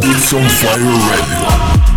Beats on fire radio.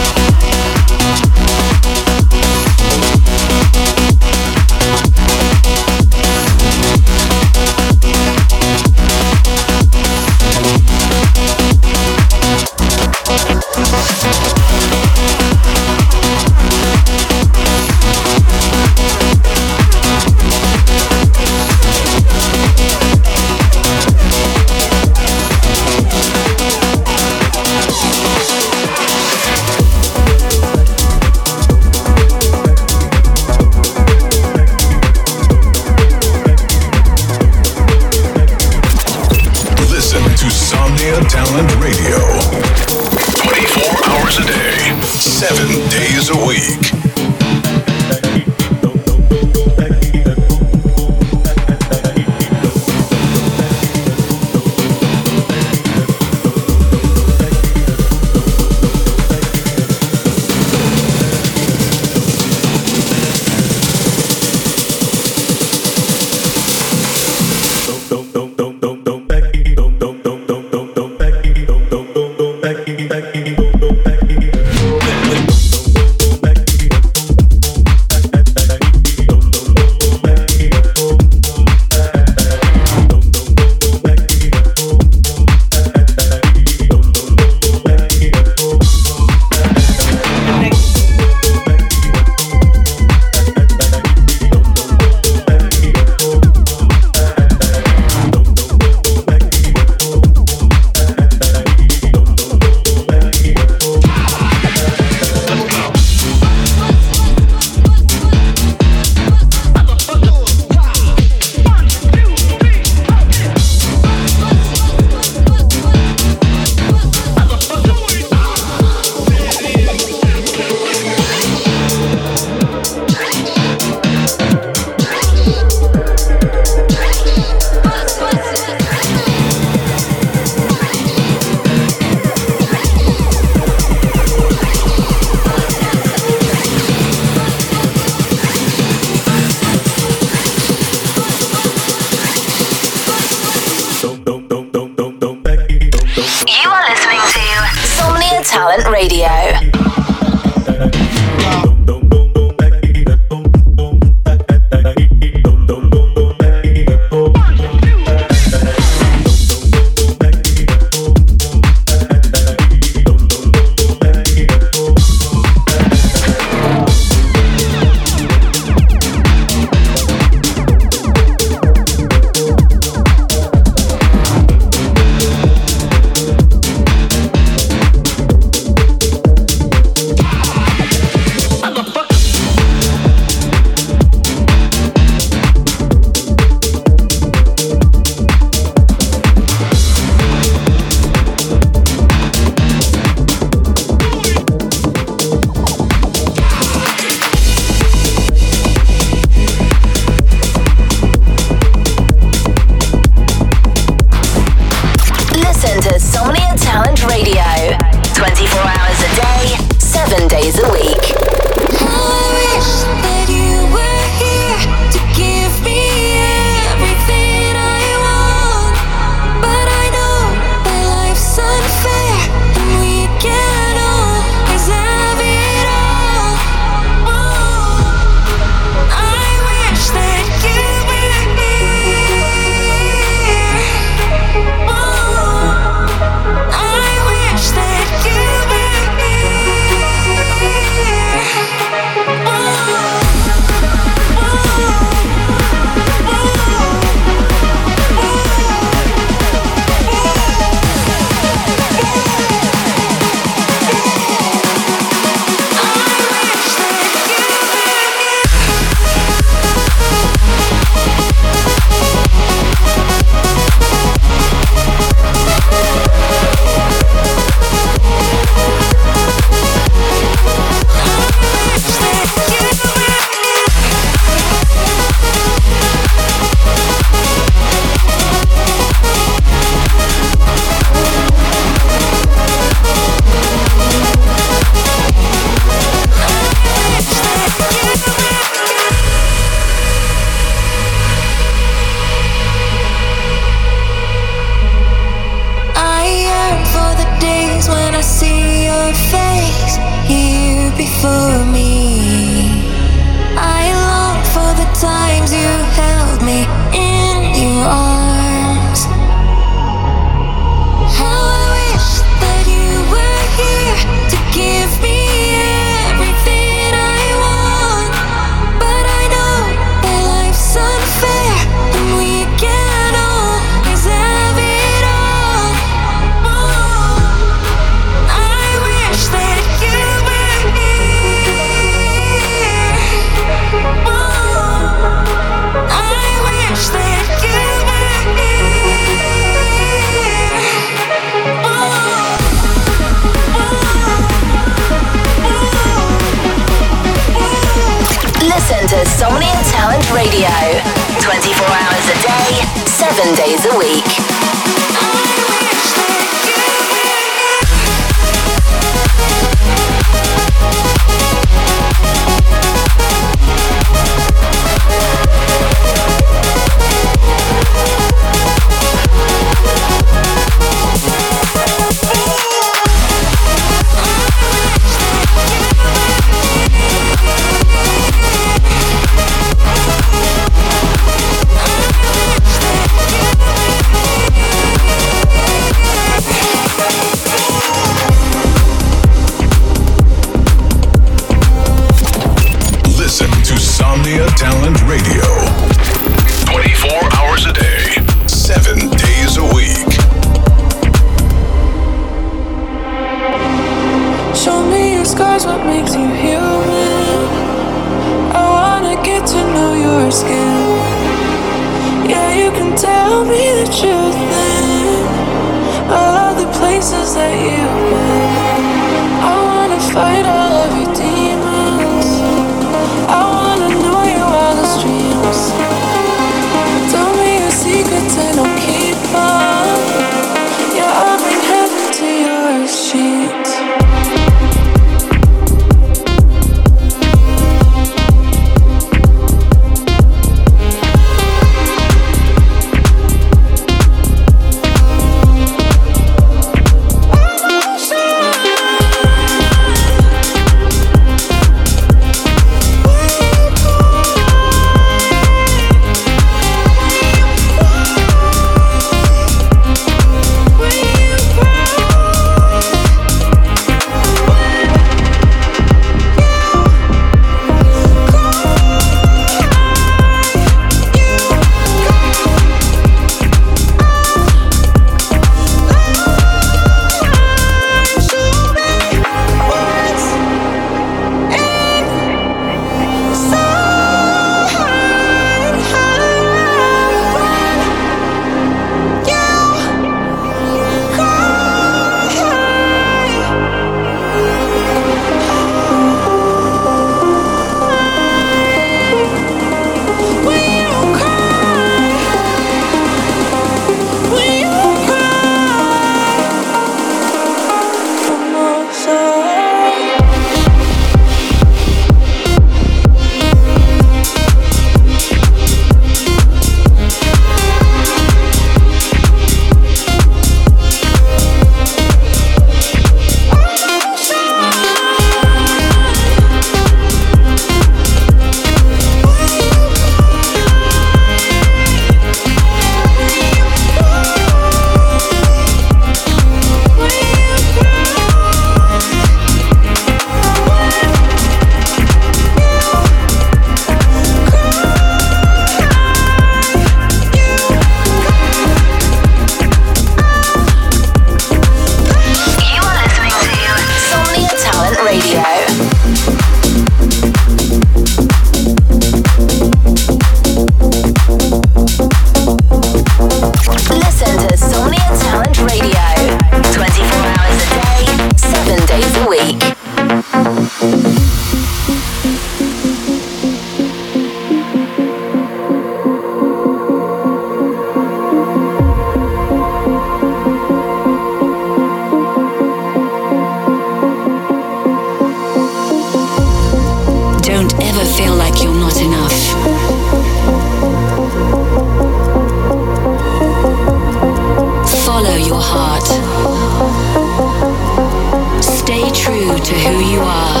true to who you are.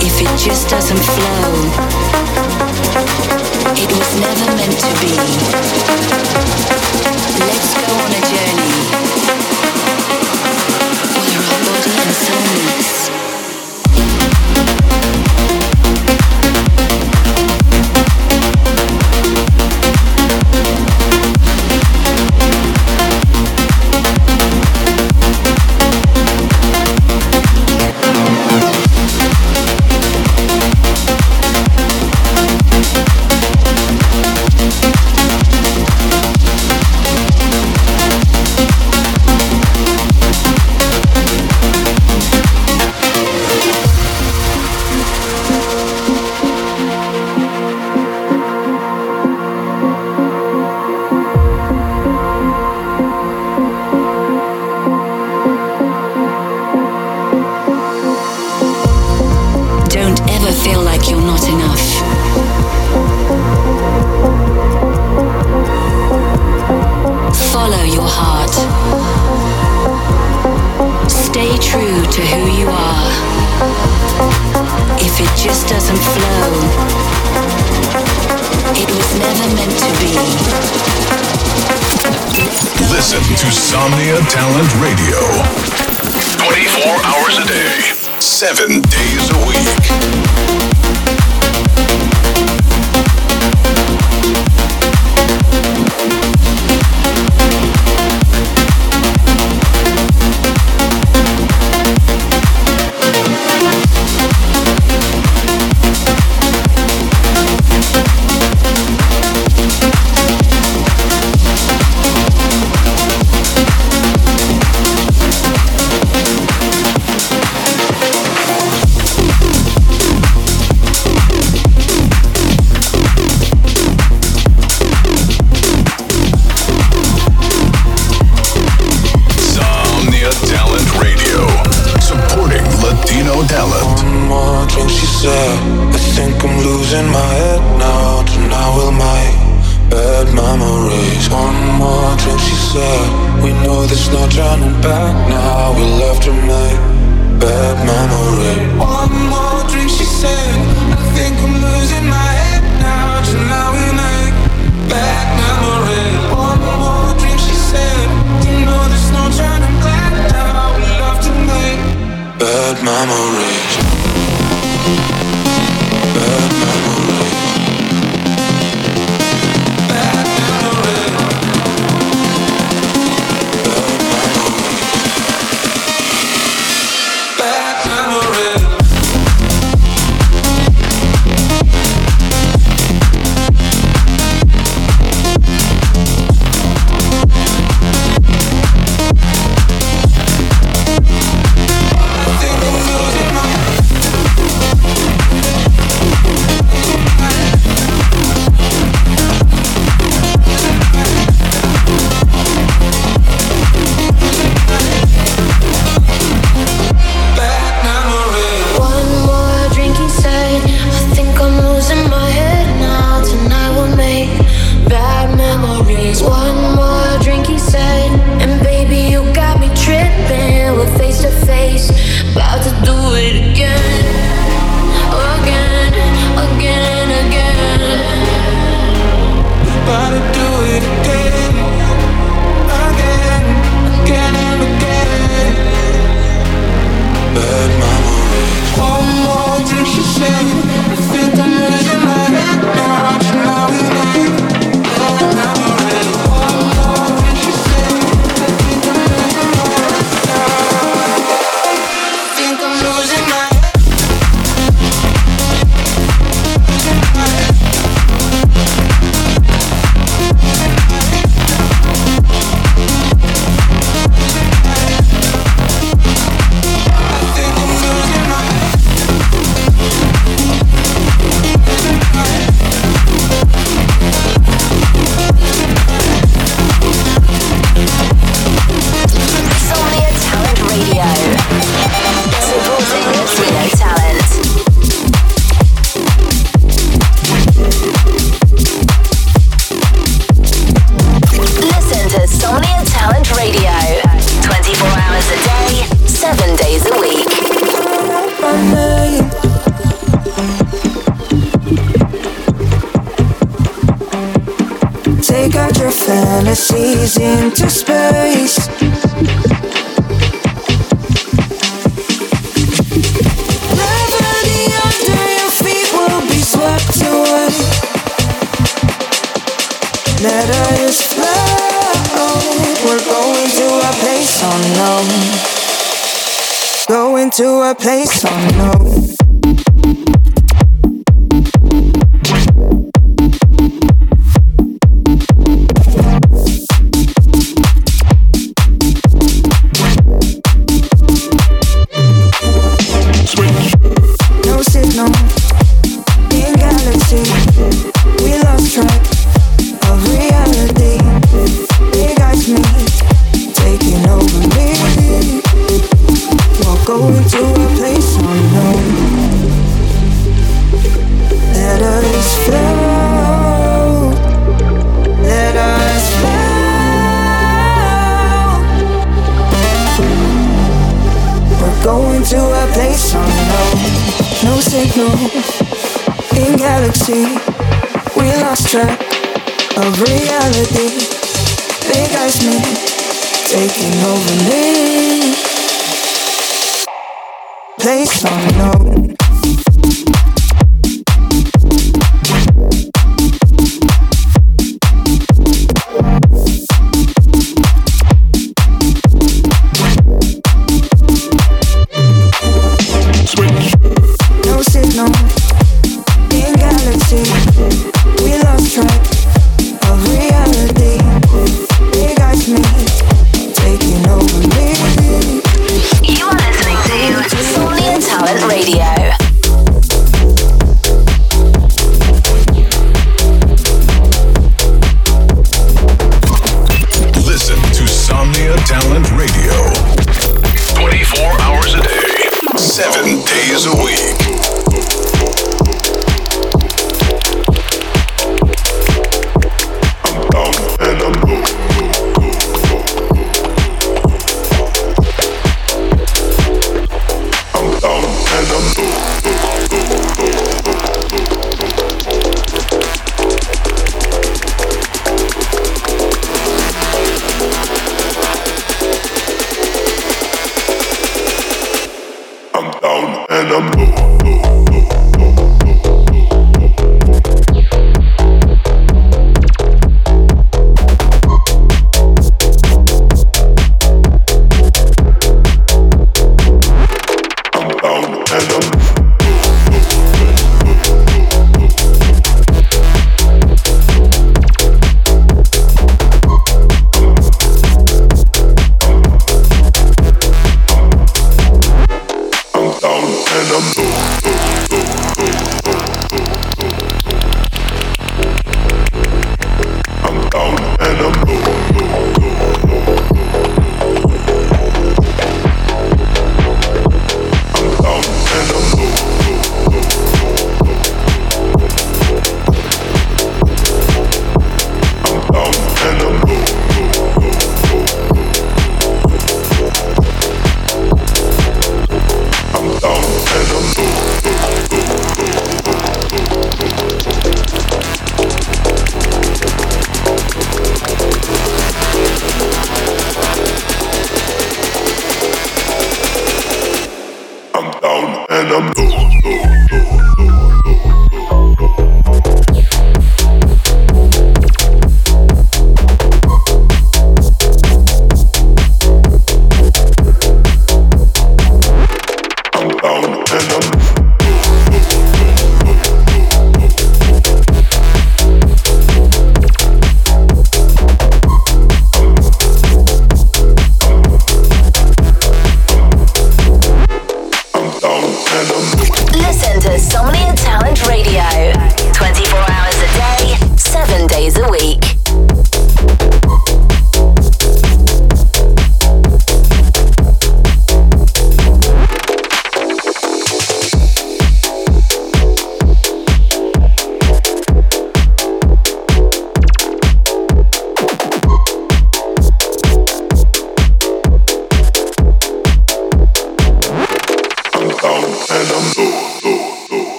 If it just doesn't flow, it was never meant to be. Let's go on a journey. 7 days a week. Drink, she said. We know there's no turning back now. We left to make bad memories. One more drink, she said. I think I'm losing my head now. Tonight we make bad memories. One more drink, she said. You know there's no turning back now. We left to make bad memories. into space. Gravity under your feet will be swept away. Let us flow. We're going to a place unknown. Going to a place unknown. no